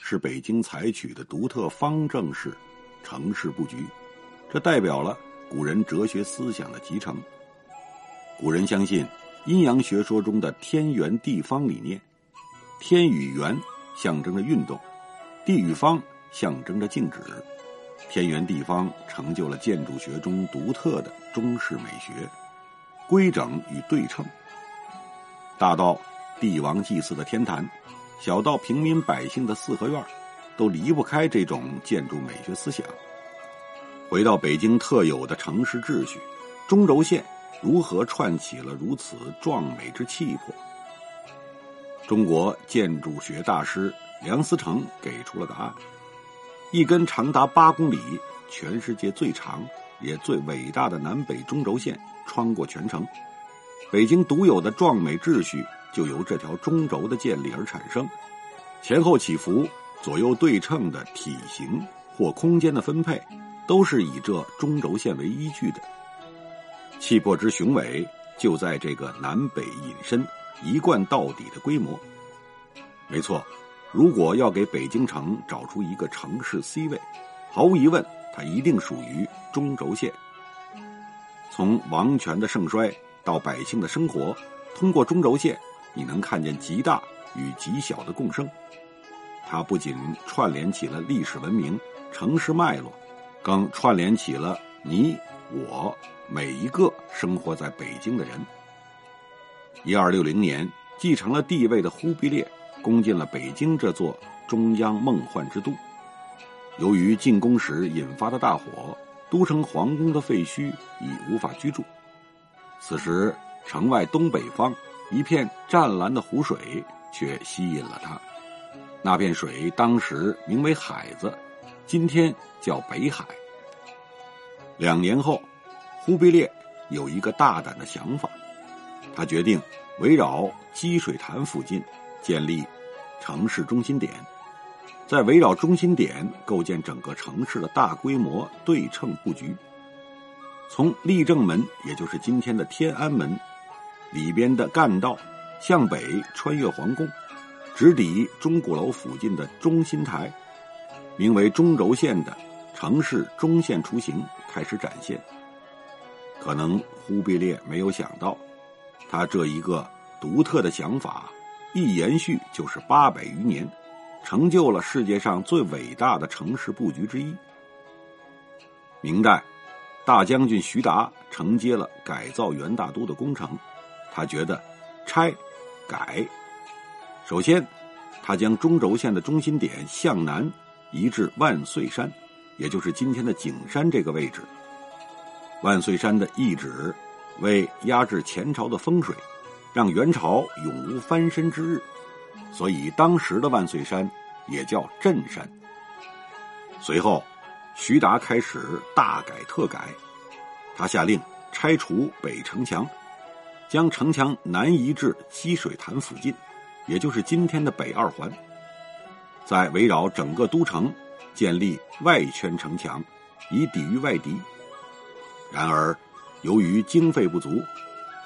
是北京采取的独特方正式城市布局，这代表了古人哲学思想的集成。古人相信。阴阳学说中的天圆地方理念，天与圆象征着运动，地与方象征着静止。天圆地方成就了建筑学中独特的中式美学，规整与对称。大到帝王祭祀的天坛，小到平民百姓的四合院，都离不开这种建筑美学思想。回到北京特有的城市秩序，中轴线。如何串起了如此壮美之气魄？中国建筑学大师梁思成给出了答案：一根长达八公里、全世界最长也最伟大的南北中轴线穿过全城，北京独有的壮美秩序就由这条中轴的建立而产生。前后起伏、左右对称的体型或空间的分配，都是以这中轴线为依据的。气魄之雄伟，就在这个南北隐身、一贯到底的规模。没错，如果要给北京城找出一个城市 C 位，毫无疑问，它一定属于中轴线。从王权的盛衰到百姓的生活，通过中轴线，你能看见极大与极小的共生。它不仅串联起了历史文明、城市脉络，更串联起了你。我每一个生活在北京的人。一二六零年，继承了帝位的忽必烈攻进了北京这座中央梦幻之都。由于进攻时引发的大火，都城皇宫的废墟已无法居住。此时，城外东北方一片湛蓝的湖水却吸引了他。那片水当时名为海子，今天叫北海。两年后，忽必烈有一个大胆的想法，他决定围绕积水潭附近建立城市中心点，在围绕中心点构建整个城市的大规模对称布局。从立正门，也就是今天的天安门里边的干道，向北穿越皇宫，直抵钟鼓楼附近的中心台，名为中轴线的。城市中线雏形开始展现。可能忽必烈没有想到，他这一个独特的想法一延续就是八百余年，成就了世界上最伟大的城市布局之一。明代，大将军徐达承接了改造元大都的工程，他觉得拆改，首先，他将中轴线的中心点向南移至万岁山。也就是今天的景山这个位置，万岁山的意旨为压制前朝的风水，让元朝永无翻身之日，所以当时的万岁山也叫镇山。随后，徐达开始大改特改，他下令拆除北城墙，将城墙南移至积水潭附近，也就是今天的北二环，在围绕整个都城。建立外圈城墙，以抵御外敌。然而，由于经费不足，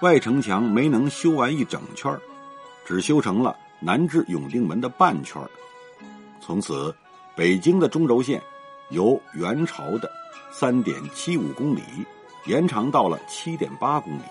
外城墙没能修完一整圈只修成了南至永定门的半圈从此，北京的中轴线由元朝的三点七五公里延长到了七点八公里。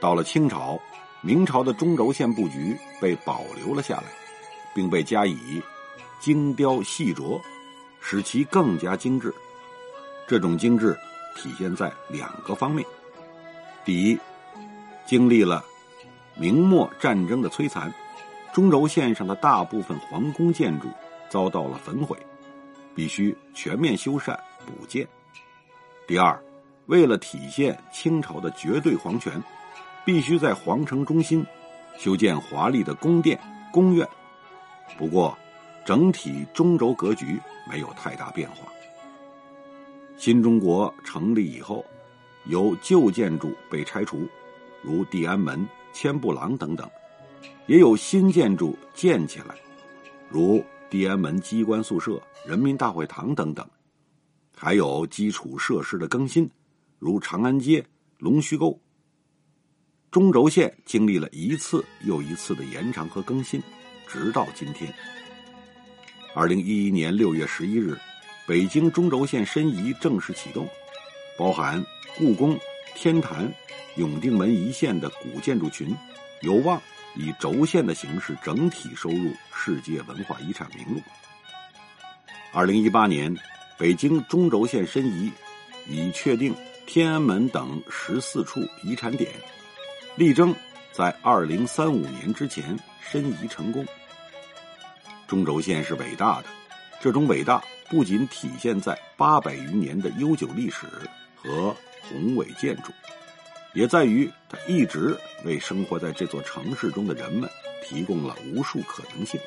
到了清朝、明朝的中轴线布局被保留了下来，并被加以。精雕细琢，使其更加精致。这种精致体现在两个方面：第一，经历了明末战争的摧残，中轴线上的大部分皇宫建筑遭到了焚毁，必须全面修缮补建；第二，为了体现清朝的绝对皇权，必须在皇城中心修建华丽的宫殿、宫苑。不过，整体中轴格局没有太大变化。新中国成立以后，有旧建筑被拆除，如地安门、千步廊等等；也有新建筑建起来，如地安门机关宿舍、人民大会堂等等；还有基础设施的更新，如长安街、龙须沟。中轴线经历了一次又一次的延长和更新，直到今天。二零一一年六月十一日，北京中轴线申遗正式启动，包含故宫、天坛、永定门一线的古建筑群，有望以轴线的形式整体收入世界文化遗产名录。二零一八年，北京中轴线申遗已确定天安门等十四处遗产点。力争在二零三五年之前申遗成功。中轴线是伟大的，这种伟大不仅体现在八百余年的悠久历史和宏伟建筑，也在于它一直为生活在这座城市中的人们提供了无数可能性。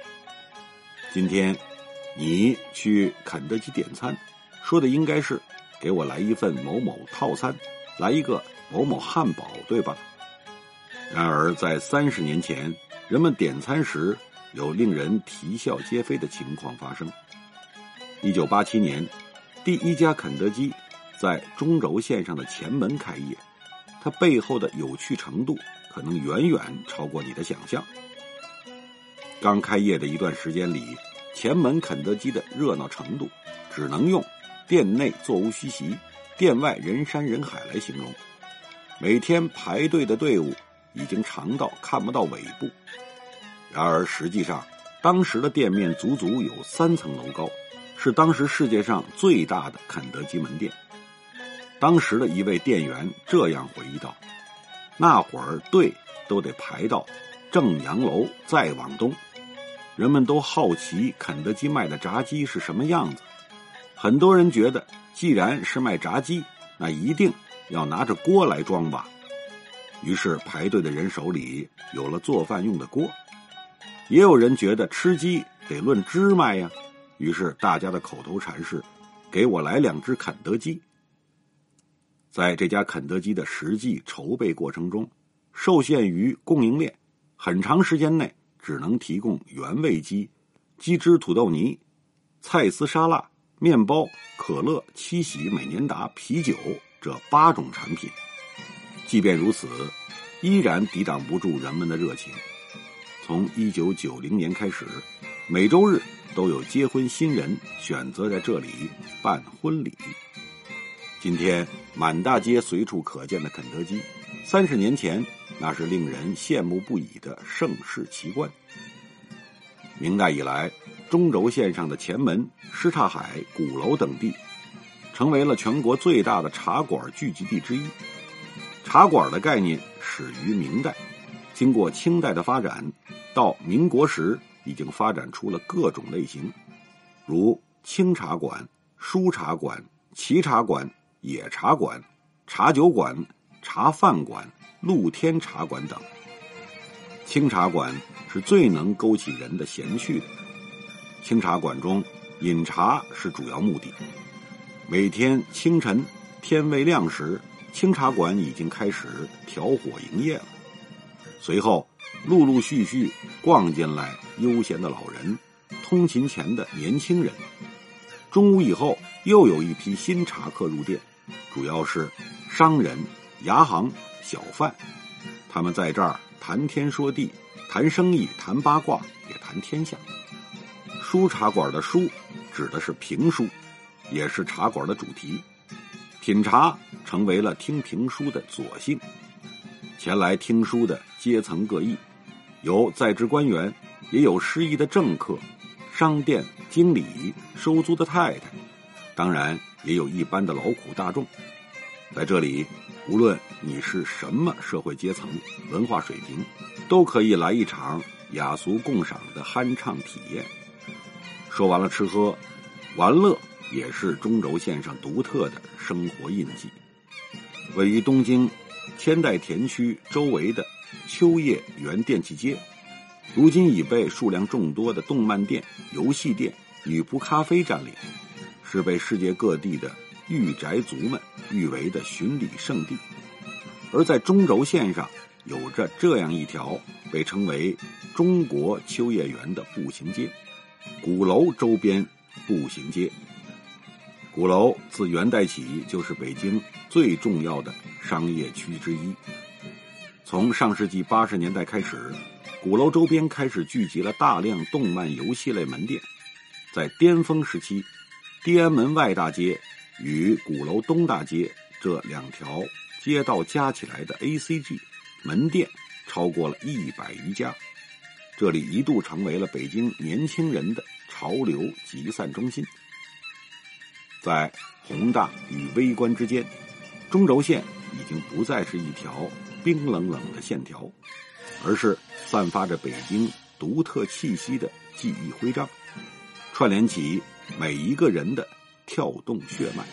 今天，你去肯德基点餐，说的应该是“给我来一份某某套餐，来一个某某汉堡”，对吧？然而，在三十年前，人们点餐时有令人啼笑皆非的情况发生。一九八七年，第一家肯德基在中轴线上的前门开业，它背后的有趣程度可能远远超过你的想象。刚开业的一段时间里，前门肯德基的热闹程度，只能用“店内座无虚席，店外人山人海”来形容。每天排队的队伍。已经长到看不到尾部，然而实际上，当时的店面足足有三层楼高，是当时世界上最大的肯德基门店。当时的一位店员这样回忆道：“那会儿队都得排到正阳楼再往东，人们都好奇肯德基卖的炸鸡是什么样子。很多人觉得，既然是卖炸鸡，那一定要拿着锅来装吧。”于是排队的人手里有了做饭用的锅，也有人觉得吃鸡得论只卖呀，于是大家的口头禅是：“给我来两只肯德基。”在这家肯德基的实际筹备过程中，受限于供应链，很长时间内只能提供原味鸡、鸡汁土豆泥、菜丝沙拉、面包、可乐、七喜、美年达、啤酒这八种产品。即便如此，依然抵挡不住人们的热情。从一九九零年开始，每周日都有结婚新人选择在这里办婚礼。今天满大街随处可见的肯德基，三十年前那是令人羡慕不已的盛世奇观。明代以来，中轴线上的前门、什刹海、鼓楼等地，成为了全国最大的茶馆聚集地之一。茶馆的概念始于明代，经过清代的发展，到民国时已经发展出了各种类型，如清茶馆、书茶馆、齐茶馆、野茶馆、茶酒馆、茶饭馆、露天茶馆等。清茶馆是最能勾起人的闲趣的。清茶馆中饮茶是主要目的，每天清晨天未亮时。清茶馆已经开始调火营业了，随后陆陆续续逛进来悠闲的老人、通勤前的年轻人。中午以后，又有一批新茶客入店，主要是商人、牙行、小贩。他们在这儿谈天说地，谈生意，谈八卦，也谈天下。书茶馆的“书”指的是评书，也是茶馆的主题。品茶成为了听评书的佐性，前来听书的阶层各异，有在职官员，也有失意的政客，商店经理、收租的太太，当然也有一般的劳苦大众。在这里，无论你是什么社会阶层、文化水平，都可以来一场雅俗共赏的酣畅体验。说完了吃喝，玩乐。也是中轴线上独特的生活印记。位于东京千代田区周围的秋叶原电器街，如今已被数量众多的动漫店、游戏店、女仆咖啡占领，是被世界各地的御宅族们誉为的巡礼圣地。而在中轴线上，有着这样一条被称为“中国秋叶原”的步行街——鼓楼周边步行街。鼓楼自元代起就是北京最重要的商业区之一。从上世纪八十年代开始，鼓楼周边开始聚集了大量动漫游戏类门店。在巅峰时期，天安门外大街与鼓楼东大街这两条街道加起来的 ACG 门店超过了一百余家，这里一度成为了北京年轻人的潮流集散中心。在宏大与微观之间，中轴线已经不再是一条冰冷冷的线条，而是散发着北京独特气息的记忆徽章，串联起每一个人的跳动血脉。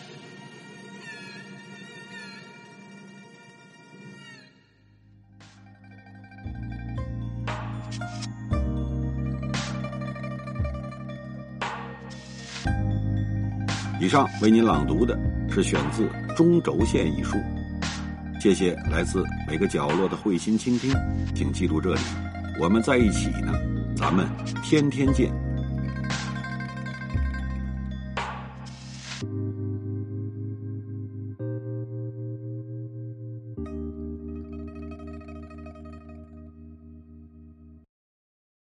上为您朗读的是选自《中轴线》一书，谢谢来自每个角落的慧心倾听，请记住这里，我们在一起呢，咱们天天见。